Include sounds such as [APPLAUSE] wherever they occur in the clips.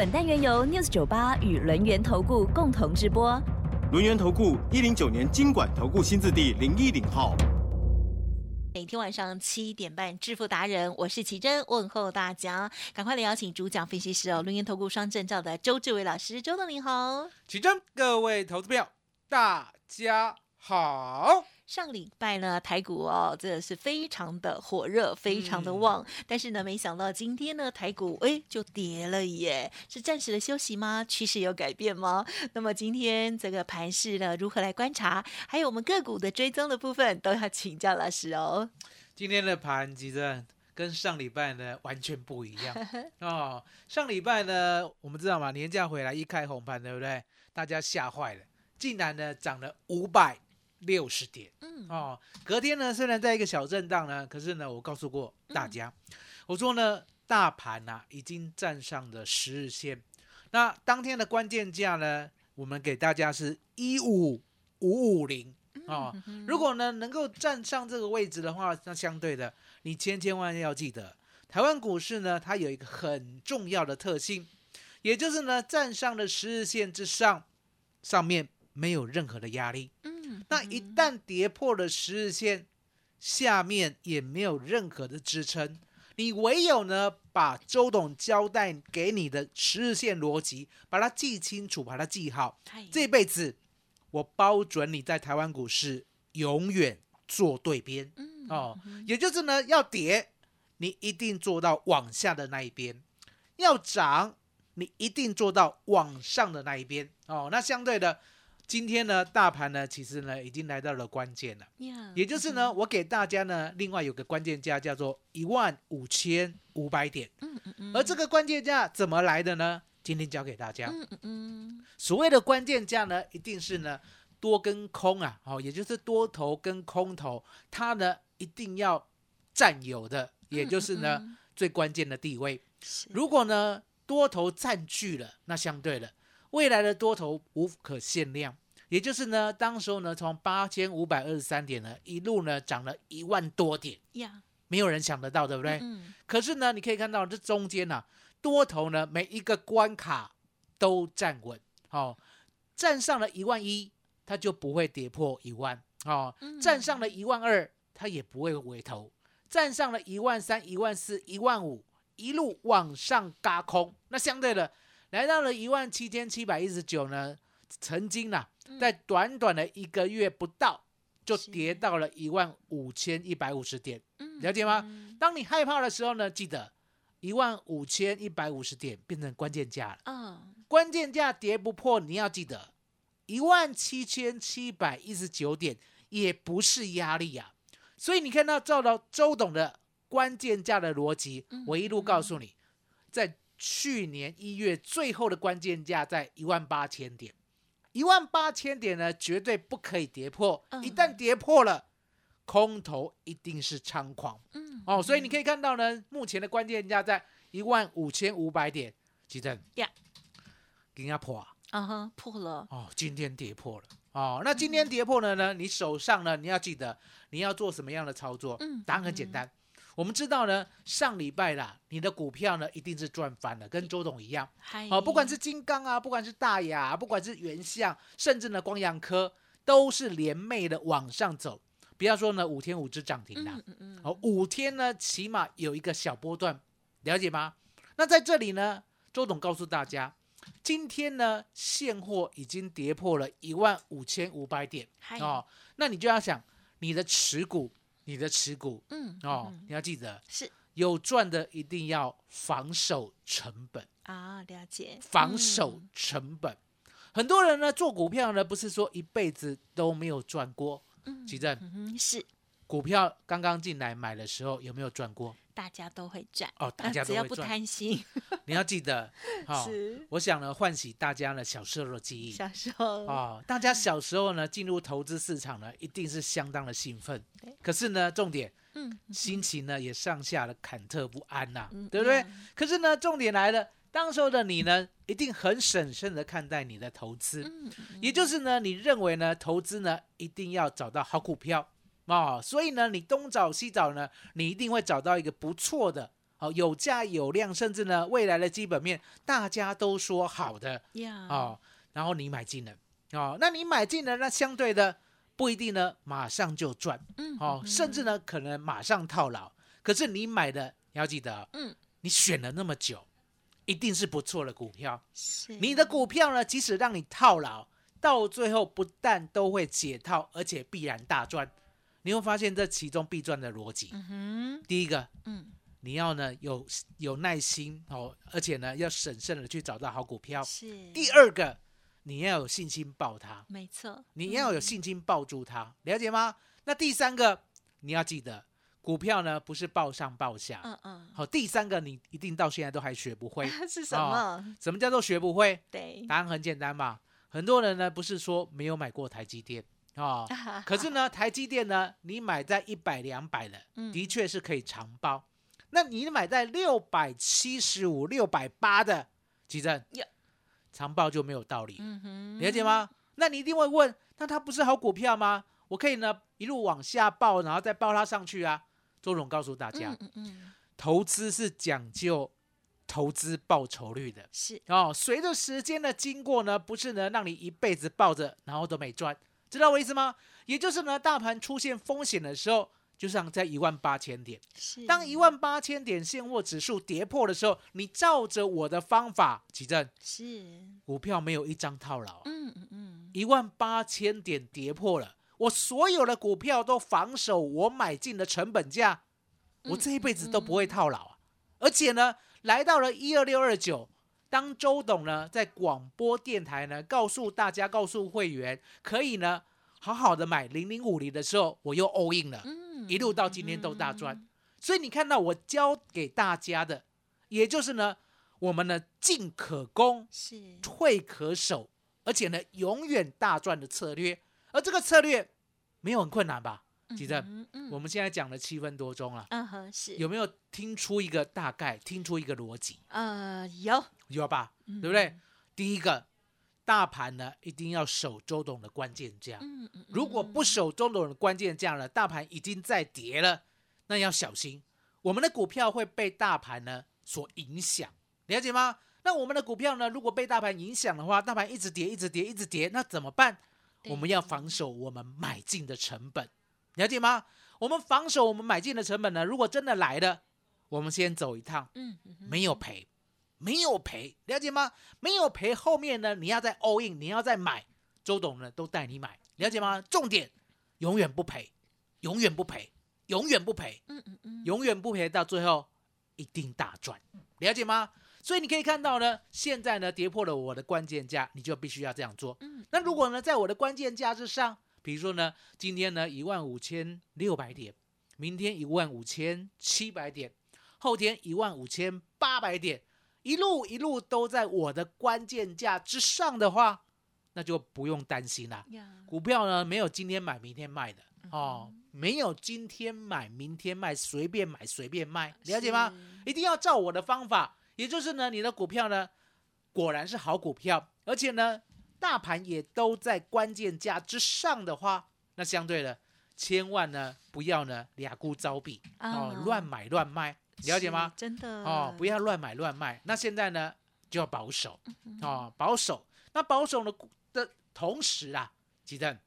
本单元由 News 九八与轮源投顾共同直播。轮源投顾一零九年经管投顾新字第零一零号。每天晚上七点半，致富达人，我是奇珍，问候大家，赶快来邀请主讲分析师哦，轮源投顾双证照的周志伟老师，周董您好，奇珍，各位投资票，大家好。上礼拜呢，台股哦，真的是非常的火热，非常的旺。但是呢，没想到今天呢，台股哎就跌了耶，是暂时的休息吗？趋势有改变吗？那么今天这个盘势呢，如何来观察？还有我们个股的追踪的部分，都要请教老师哦。今天的盘其实跟上礼拜呢完全不一样 [LAUGHS] 哦。上礼拜呢，我们知道嘛，年假回来一开红盘，对不对？大家吓坏了，竟然呢涨了五百。六十点，嗯。哦，隔天呢，虽然在一个小震荡呢，可是呢，我告诉过大家，我说呢，大盘呐已经站上了十日线，那当天的关键价呢，我们给大家是一五五五零哦，如果呢能够站上这个位置的话，那相对的，你千千万要记得，台湾股市呢，它有一个很重要的特性，也就是呢，站上了十日线之上，上面没有任何的压力。那一旦跌破了十日线，下面也没有任何的支撑，你唯有呢把周董交代给你的十日线逻辑，把它记清楚，把它记好，这辈子我包准你在台湾股市永远做对边。哦，也就是呢要跌，你一定做到往下的那一边；要涨，你一定做到往上的那一边。哦。那相对的。今天呢，大盘呢，其实呢，已经来到了关键了，也就是呢，我给大家呢，另外有个关键价叫做一万五千五百点，嗯嗯嗯，而这个关键价怎么来的呢？今天教给大家，嗯嗯嗯，所谓的关键价呢，一定是呢多跟空啊，哦，也就是多头跟空头，它呢一定要占有的，也就是呢最关键的地位。如果呢多头占据了，那相对的。未来的多头无可限量，也就是呢，当时候呢，从八千五百二十三点呢，一路呢涨了一万多点呀，没有人想得到，对不对？嗯。可是呢，你可以看到这中间呢，多头呢每一个关卡都站稳，好，站上了一万一，它就不会跌破一万，哦，站上了一万二，它也不会回头，站上了一万三、一万四、一万五，一路往上嘎空，那相对的。来到了一万七千七百一十九呢，曾经呢，在短短的一个月不到，就跌到了一万五千一百五十点，了解吗？当你害怕的时候呢，记得一万五千一百五十点变成关键价了。嗯，关键价跌不破，你要记得一万七千七百一十九点也不是压力呀。所以你看到照到周董的关键价的逻辑，我一路告诉你，在。去年一月最后的关键价在一万八千点，一万八千点呢，绝对不可以跌破。一旦跌破了，空头一定是猖狂。嗯，哦，所以你可以看到呢，目前的关键价在一万五千五百点，几阵呀，给人家破啊，啊哈，破了。哦，今天跌破了。哦，那今天跌破了呢，你手上呢，你要记得你要做什么样的操作？嗯，答案很简单。我们知道呢，上礼拜啦，你的股票呢一定是赚翻了，跟周董一样。好，不管是金刚啊，不管是大雅，不管是原相，甚至呢光阳科，都是连袂的往上走。不要说呢五天五只涨停啦，嗯嗯好，五天呢起码有一个小波段，了解吗？那在这里呢，周董告诉大家，今天呢现货已经跌破了一万五千五百点哦，那你就要想你的持股。你的持股，嗯哦，你要记得是。有赚的，一定要防守成本。啊，了解。防守成本。很多人呢做股票呢，不是说一辈子都没有赚过，嗯，吉正，是。股票刚刚进来买的时候有没有赚过？大家都会赚。哦大家都只要不贪心，[LAUGHS] 你要记得，[LAUGHS] 哈、是。我想呢，唤起大家呢小时候的记忆。小时候。哦，大家小时候呢进入投资市场呢，一定是相当的兴奋。可是呢，重点嗯心情呢也上下的忐忑不安呐、嗯对不对？嗯。可是呢，重点来了，当时候的你呢，一定很审慎的看待你的投资，嗯。也就是呢，你认为呢，投资呢一定要找到好股票哦，所以呢，你东找西找呢，你一定会找到一个不错的。哦，有价有量，甚至呢，未来的基本面大家都说好的呀哦，然后你买进了哦，那你买进了，那相对的不一定呢马上就赚嗯哦，甚至呢可能马上套牢。可是你买的你要记得，嗯，你选了那么久，一定是不错的股票。是你的股票呢，即使让你套牢，到最后不但都会解套，而且必然大赚。你会发现这其中必赚的逻辑。第一个，嗯你要呢有有耐心哦，而且呢要审慎的去找到好股票。是第二个，你要有信心抱它，没错你要有信心抱住它，了解吗？那第三个，你要记得，股票呢不是抱上抱下。嗯嗯好，第三个你一定到现在都还学不会。[LAUGHS] 是什么什么叫做学不会？对答案很简单嘛，很多人呢不是说没有买过台积电啊、[LAUGHS] 可是呢，台积电呢，你买在一百两百的，嗯的确是可以长报。那你买在六百七十五、六百八的，奇正呀，长报就没有道理，嗯哼了解吗？那你一定会问，那它不是好股票吗？我可以呢一路往下报，然后再报它上去啊。周总告诉大家，嗯嗯嗯投资是讲究投资报酬率的。是哦，随着时间的经过呢，不是呢让你一辈子抱着，然后都没赚，知道我意思吗？也就是呢，大盘出现风险的时候，就像在一万八千点，是。当一万八千点现货指数跌破的时候，你照着我的方法，奇正是。股票没有一张套牢啊，嗯嗯嗯。一万八千点跌破了，我所有的股票都防守我买进的成本价，我这一辈子都不会套牢啊！而且呢，来到了一二六二九，当周董呢在广播电台呢告诉大家、告诉会员，可以呢好好的买零零五零的时候，我又 all in 了，嗯一路到今天都大赚。所以你看到我教给大家的，也就是呢，我们呢进可攻，是退可守，而且呢永远大赚的策略。而这个策略没有很困难吧？记得我们现在讲了七分多钟了，嗯哼是有没有听出一个大概，听出一个逻辑？呃有有吧？嗯对不对？第一个，大盘呢一定要守周董的关键价，嗯嗯如果不守周董的关键价呢，大盘已经在跌了，那要小心，我们的股票会被大盘呢所影响，了解吗？那我们的股票呢，如果被大盘影响的话，大盘一直跌，一直跌，一直跌，那怎么办？我们要防守我们买进的成本，了解吗？我们防守我们买进的成本呢，如果真的来了，我们先走一趟，嗯嗯嗯没有赔，没有赔，了解吗？没有赔，后面呢你要再 all in，你要再买，周董呢都带你买，了解吗？重点永远不赔，永远不赔，永远不赔，嗯嗯嗯永远不赔，到最后一定大赚，了解吗？所以你可以看到呢，现在呢跌破了我的关键价，你就必须要这样做。嗯那如果呢在我的关键价之上，比如说呢今天呢一万五千六百点，明天一万五千七百点，后天一万五千八百点，一路一路都在我的关键价之上的话，那就不用担心啦。呀股票呢没有今天买明天卖的哦，没有今天买明天卖，随便买随便卖，了解吗？一定要照我的方法，也就是呢，你的股票呢果然是好股票，而且呢大盘也都在关键价之上的话，那相对的千万呢不要呢俩股招比哦啊，乱买乱卖，了解吗？真的哦，不要乱买乱卖。那现在呢就要保守嗯哦，保守。那保守的的同时啊，吉正，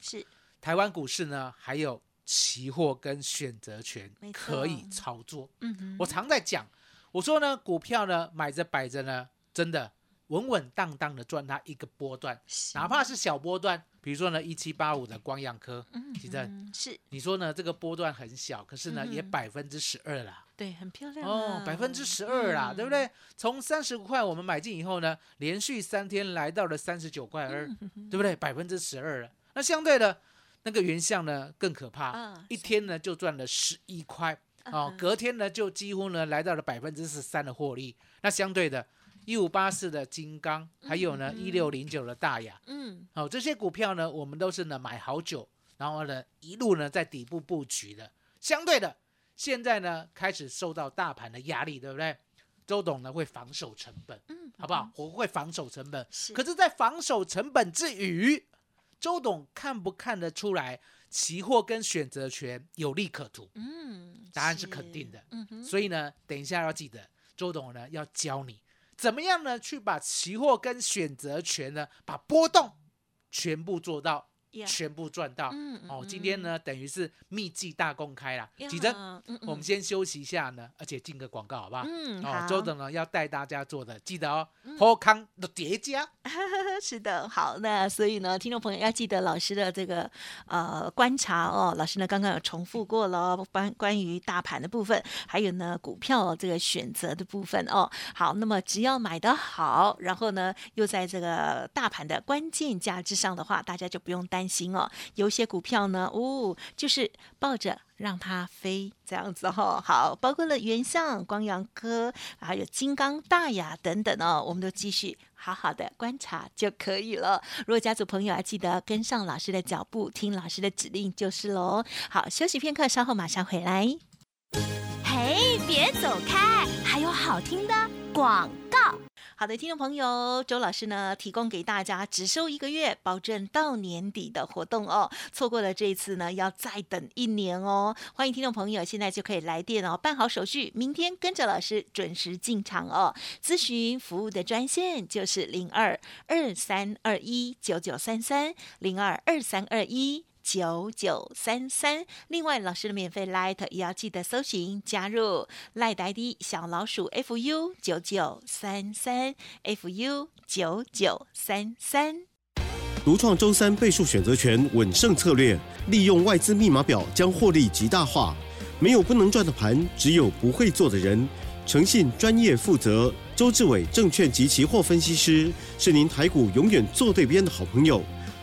是台湾股市呢还有期货跟选择权可以操作。嗯哼我常在讲，我说呢，股票呢买着摆着呢，真的稳稳当当的赚它一个波段，哪怕是小波段，比如说呢一七八五的光阳科，嗯其实嗯是你说呢这个波段很小，可是呢也嗯百分之十二啦。对很漂亮哦啊，百分之十二啦，对不嗯？对？从三十块我们买进以后呢，连续三天来到了三十九块二，嗯对不对？百分之十二了。那相对的，那个原相呢更可怕，啊一天呢就赚了十一块。哦，隔天呢就几乎呢来到了百分之十三的获利。那相对的，一五八四的金刚，还有呢一六零九的大雅，嗯，哦，这些股票呢，我们都是呢买好久，然后呢一路呢在底部布局的。相对的，现在呢开始受到大盘的压力，对不对？周董呢会防守成本，嗯，好不好？我会防守成本，是可是，在防守成本之余，周董看不看得出来，期货跟选择权有利可图？嗯，答案是肯定的。嗯哼，所以呢，等一下要记得，周董呢要教你怎么样呢？去把期货跟选择权呢，把波动全部做到全部赚到。哦，今天呢等于是秘籍大公开啦。呀吉珍，嗯我们先休息一下呢，而且进个广告好不好？嗯哦，好周董呢要带大家做的，记得哦，波康的叠加。[LAUGHS] 是的，好，那所以呢，听众朋友要记得老师的这个呃观察哦，老师呢刚刚有重复过了哦，关关于大盘的部分，还有呢股票这个选择的部分哦。好，那么只要买的好，然后呢又在这个大盘的关键价之上的话，大家就不用担担心哦。有些股票呢，哦，就是抱着。让它飞这样子哈、哦，好，包括了原相、光阳科，还有金刚、大雅等等哦，我们都继续好好的观察就可以了。如果家族朋友啊记得跟上老师的脚步，听老师的指令就是喽。好，休息片刻，稍后马上回来。嘿，别走开，还有好听的广告。好的，听众朋友，周老师呢提供给大家只收一个月，保证到年底的活动哦。错过了这一次呢，要再等一年哦。欢迎听众朋友现在就可以来电哦，办好手续，明天跟着老师准时进场哦。咨询服务的专线就是零二二三二一九九三三零二二三二一。九九三三，另外老师的免费 Light 也要记得搜寻加入 Light ID 小老鼠 fu 九九三三 fu 九九三三。独创周三倍数选择权稳胜策略，利用外资密码表将获利极大化。没有不能赚的盘，只有不会做的人。诚信、专业、负责，周志伟证券及期货分析师是您台股永远做对边的好朋友。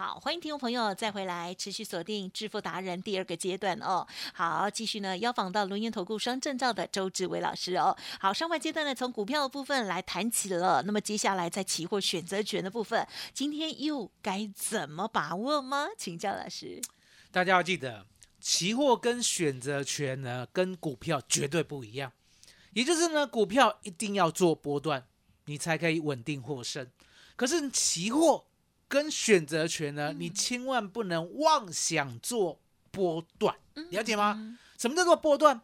好，欢迎听众朋友再回来，持续锁定致富达人第二个阶段哦。好，继续呢，邀访到轮研投顾双证照的周志伟老师哦。好，上半阶段呢，从股票的部分来谈起了，那么接下来在期货选择权的部分，今天又该怎么把握吗？请教老师。大家要记得，期货跟选择权呢，跟股票绝对不一样。也就是呢，股票一定要做波段，你才可以稳定获胜。可是期货跟选择权呢，你千万不能妄想做波段，了解吗？什么叫做波段？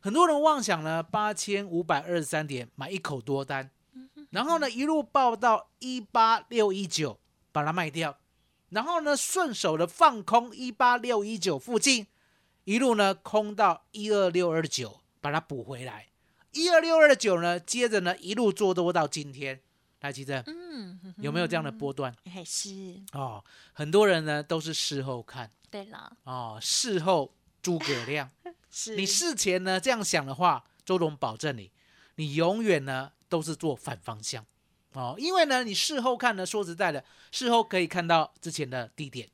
很多人妄想呢，八千五百二十三点买一口多单，然后呢一路报到一八六一九，把它卖掉，然后呢顺手的放空一八六一九附近，一路呢空到一二六二九，把它补回来。一二六二九呢，接着呢一路做多到今天，来记得嗯，有没有这样的波段？还是。哦，很多人呢都是事后看。对了，哦，事后诸葛亮。[LAUGHS] 是。你事前呢这样想的话，周董保证你，你永远呢都是做反方向。哦，因为呢你事后看呢，说实在的，事后可以看到之前的低点，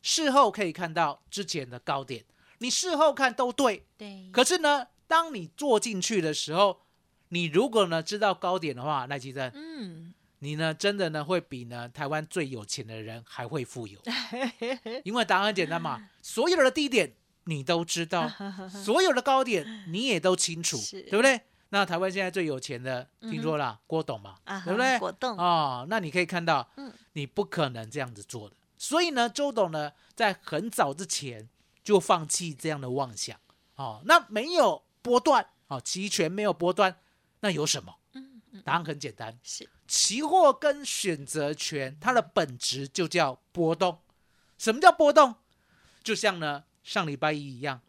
事后可以看到之前的高点，你事后看都对，对，可是呢，当你做进去的时候，你如果呢知道高点的话，赖奇正，嗯，你呢真的呢会比呢台湾最有钱的人还会富有，[LAUGHS] 因为答案很简单嘛，[LAUGHS] 所有的低点你都知道，[LAUGHS] 所有的高点你也都清楚，是对不对？那台湾现在最有钱的，听说了、郭董嘛，啊对不对？郭董哦，那你可以看到，嗯你不可能这样子做的。所以呢，周董呢在很早之前就放弃这样的妄想。哦，那没有波段，哦，期权没有波段，那有什么？嗯嗯。答案很简单，是。期货跟选择权，它的本质就叫波动。什么叫波动？就像呢上礼拜一一样，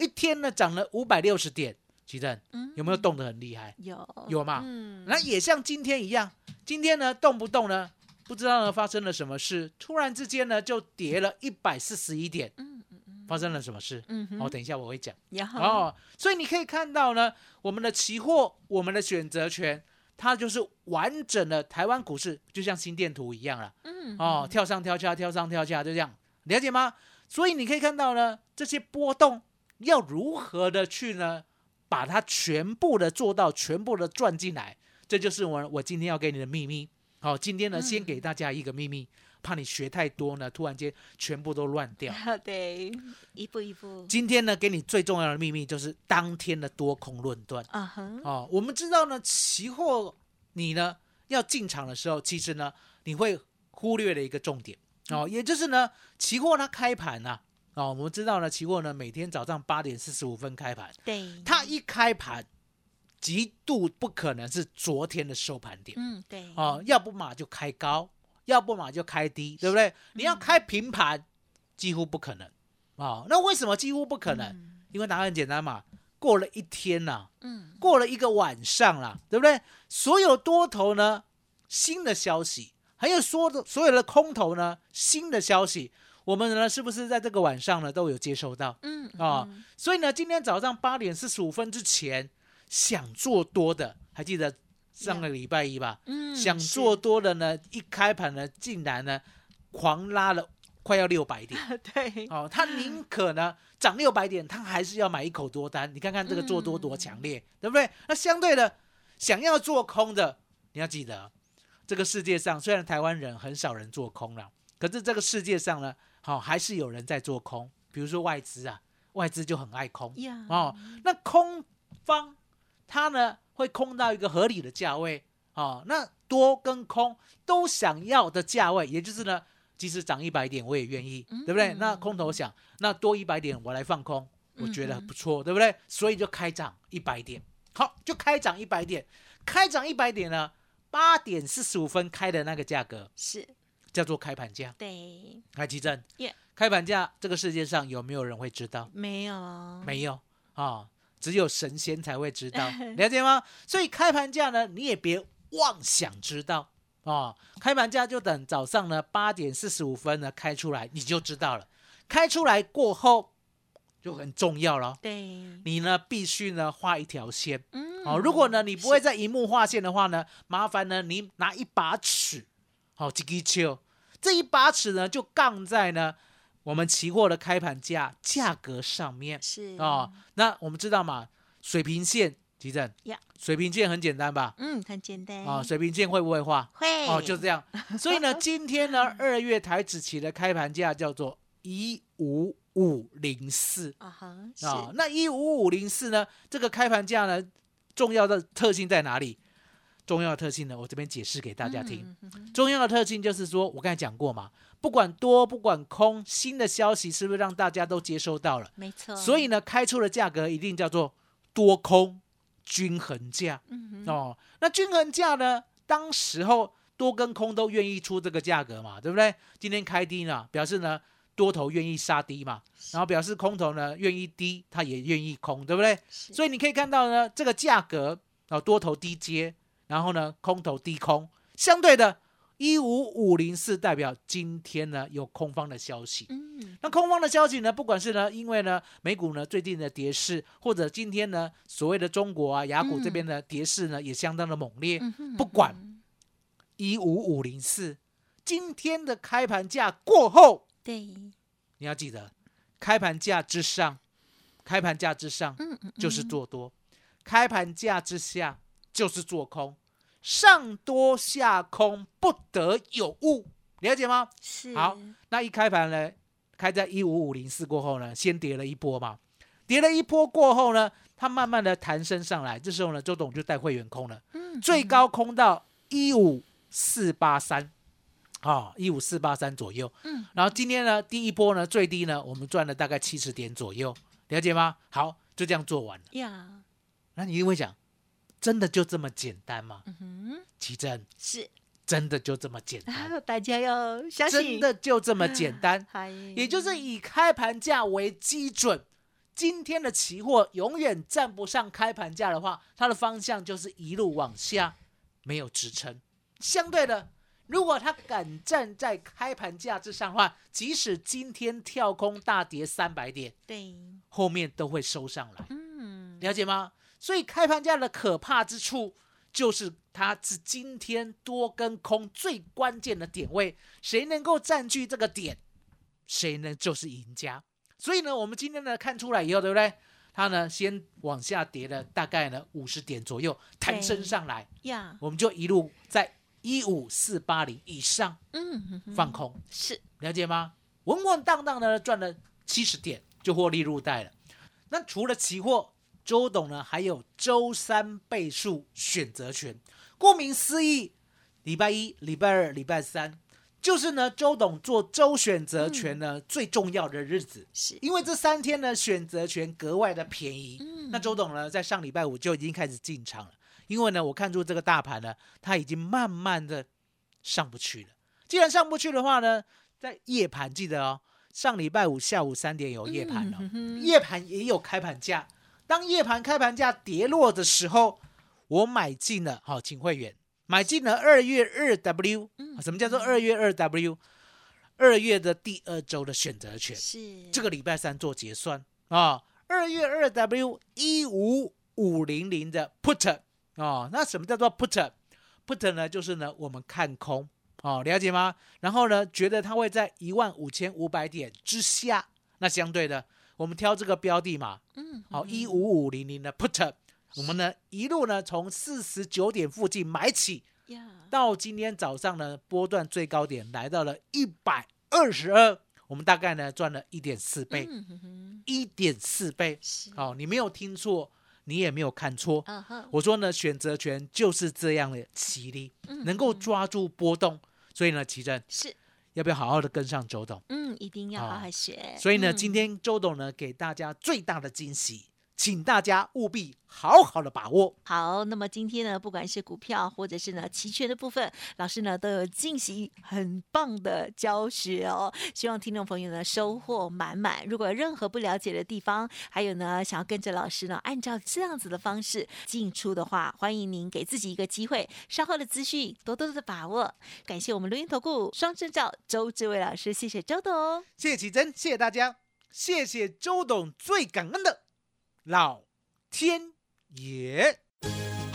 一天呢涨了五百六十点，奇正嗯。有没有动得很厉害？有。有嘛？嗯，那也像今天一样，今天呢动不动呢不知道呢发生了什么事，突然之间呢就跌了一百四十一点，嗯，发生了什么事？嗯好，哦，等一下我会讲。然后哦，所以你可以看到呢，我们的期货，我们的选择权，它就是完整的台湾股市，就像心电图一样了。嗯哦，跳上跳下，跳上跳下，就这样，了解吗？所以你可以看到呢，这些波动要如何的去呢，把它全部的做到，全部的赚进来，这就是我我今天要给你的秘密。好、今天呢，先给大家一个秘密，怕你学太多呢，突然间全部都乱掉。[LAUGHS] 对，一步一步，今天呢，给你最重要的秘密就是当天的多空论断。啊哼，哦，我们知道呢，期货你呢要进场的时候，其实呢你会忽略了一个重点。哦，也就是呢，期货它开盘啊、哦，我们知道呢，期货呢每天早上八点四十五分开盘，对，它一开盘，极度不可能是昨天的收盘点。嗯对，哦，要不嘛就开高，要不嘛就开低，对不对？你要开平盘，几乎不可能哦。那为什么几乎不可能？因为答案很简单嘛，过了一天呐、嗯过了一个晚上啦，对不对？所有多头呢，新的消息，还有所有的所有的空头呢，新的消息，我们呢是不是在这个晚上呢都有接收到嗯啊、所以呢，今天早上八点四十五分之前想做多的，还记得上个礼拜一吧？嗯想做多的呢，一开盘呢，竟然呢狂拉了快要六百点。[LAUGHS] 对，哦，他宁可呢涨六百点，他还是要买一口多单。你看看这个做多多强烈，对不对？那相对的，想要做空的，你要记得，这个世界上虽然台湾人很少人做空了，可是这个世界上呢，好、还是有人在做空。比如说外资啊，外资就很爱空呀，哦。那空方他呢会空到一个合理的价位哦。那多跟空都想要的价位，也就是呢，即使涨一百点我也愿意，对不对？那空头想，那多一百点我来放空，我觉得很不错，对不对？所以就开涨一百点，好，就开涨一百点，开涨一百点呢，八点四十五分开的那个价格是，叫做开盘价，对，来奇正开盘价这个世界上有没有人会知道？没有，没有。啊、只有神仙才会知道，[LAUGHS] 了解吗？所以开盘价呢，你也别妄想知道哦。开盘价就等早上呢八点四十五分呢开出来，你就知道了。开出来过后就很重要了，对，你呢必须呢画一条线嗯哦。如果呢你不会在荧幕画线的话呢，麻烦呢你拿一把尺，好、哦，几根球，这一把尺呢就杠在呢我们期货的开盘价价格上面。是哦，，那我们知道嘛，水平线，急诊呀水平线很简单吧？嗯，很简单啊、水平线会不会画？会哦，就这样。所以呢，今天呢，[LAUGHS] 二月台指期的开盘价叫做一五五零四啊哈，啊。那一五五零四呢，这个开盘价呢，重要的特性在哪里？重要的特性呢，我这边解释给大家听。重要的特性就是说，我刚才讲过嘛，不管多不管空，新的消息是不是让大家都接收到了？没错，所以呢，开出的价格一定叫做多空均衡价嗯哦。那均衡价呢，当时候多跟空都愿意出这个价格嘛，对不对？今天开低呢，表示呢多头愿意杀低嘛，然后表示空头呢愿意低，他也愿意空，对不对？所以你可以看到呢，这个价格啊、多头低接，然后呢空头低空，相对的。一五五零四代表今天呢有空方的消息，嗯。那空方的消息呢，不管是呢，因为呢美股呢最近的跌势，或者今天呢所谓的中国啊雅股这边的跌势呢、也相当的猛烈，嗯哼不管嗯一五五零四，今天的开盘价过后，对，你要记得，开盘价之上，开盘价之上嗯嗯就是嗯做多，开盘价之下就是做空，上多下空不得有误，了解吗？是。好那一开盘呢，开在一五五零四过后呢，先跌了一波嘛，跌了一波过后呢，它慢慢的弹升上来，这时候呢，周董就带会员空了，嗯最高空到一五四八三，啊，一五四八三左右，嗯，然后今天呢，第一波呢，最低呢，我们赚了大概七十点左右，了解吗？好，就这样做完了。呀，那你一定会讲，真的就这么简单吗？嗯哼，奇珍，是，真的就这么简单？[LAUGHS] 大家要相信，真的就这么简单？[LAUGHS] 嗨，也就是以开盘价为基准。今天的期货永远站不上开盘价的话，它的方向就是一路往下，没有支撑。相对的，如果它敢站在开盘价之上的话，即使今天跳空大跌三百点，对，后面都会收上来，嗯，了解吗？所以开盘价的可怕之处，就是它是今天多跟空最关键的点位，谁能够占据这个点，谁呢就是赢家。所以呢，我们今天呢看出来以后，对不对？它呢先往下跌了大概呢五十点左右，弹升上来，呀，我们就一路在一五四八零以上嗯放空，是，了解吗？稳稳当当的赚了七十点，就获利入袋了。那除了期货，周董呢还有周三倍数选择权。顾名思义，礼拜一、礼拜二、礼拜三，就是呢周董做周选择权呢、最重要的日子。是，因为这三天呢，选择权格外的便宜。嗯那周董呢，在上礼拜五就已经开始进场了，因为呢，我看出这个大盘呢，它已经慢慢的上不去了。既然上不去的话呢，在夜盘记得哦，上礼拜五下午三点有夜盘哦，嗯哼哼夜盘也有开盘价。当夜盘开盘价跌落的时候，我买进了，好、请会员买进了二月二 W。什么叫做二月二 W？二月的第二周的选择权。是，这个礼拜三做结算啊。二月二 W 一五五零零的 put 哦，那什么叫做 put？put 呢，就是呢我们看空哦，了解吗？然后呢，觉得它会在一万五千五百点之下，那相对的，我们挑这个标的嘛，嗯，好一五五零零的 put，我们呢一路呢从四十九点附近买起，到今天早上呢，波段最高点来到了一百二十二，我们大概呢赚了一点四倍，一点四倍。好，哦，你没有听错，你也没有看错。我说呢，选择权就是这样的犀利，嗯能够抓住波动。所以呢，奇正是，要不要好好的跟上周董？嗯，一定要好啊好学。所以呢，嗯今天周董呢给大家最大的惊喜，请大家务必好好的把握。好，那么今天呢，不管是股票或者是呢期权的部分，老师呢都有进行很棒的教学哦，希望听众朋友呢收获满满。如果有任何不了解的地方，还有呢想要跟着老师呢按照这样子的方式进出的话，欢迎您给自己一个机会，稍后的资讯多多的把握。感谢我们录音投顾双证照周志伟老师，谢谢周董。谢谢启珍，谢谢大家，谢谢周董，最感恩的老天爷。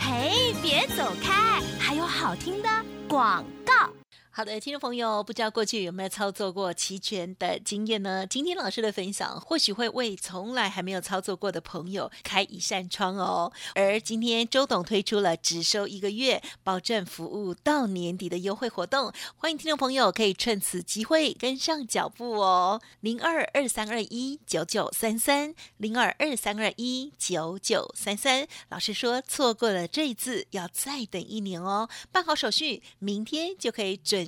嘿，别走开，还有好听的广告。好的，听众朋友，不知道过去有没有操作过期权的经验呢？今天老师的分享或许会为从来还没有操作过的朋友开一扇窗哦。而今天周董推出了只收一个月，保证服务到年底的优惠活动，欢迎听众朋友可以趁此机会跟上脚步哦。零二二三二一九九三三，零二二三二一九九三三。老师说，错过了这一次，要再等一年哦。办好手续，明天就可以准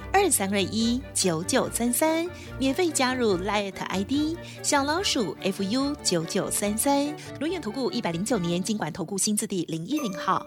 二三二一九九三三，免费加入 Light ID 小老鼠 fu 九九三三。轮源投顾一百零九年经管投顾新字第零一零号。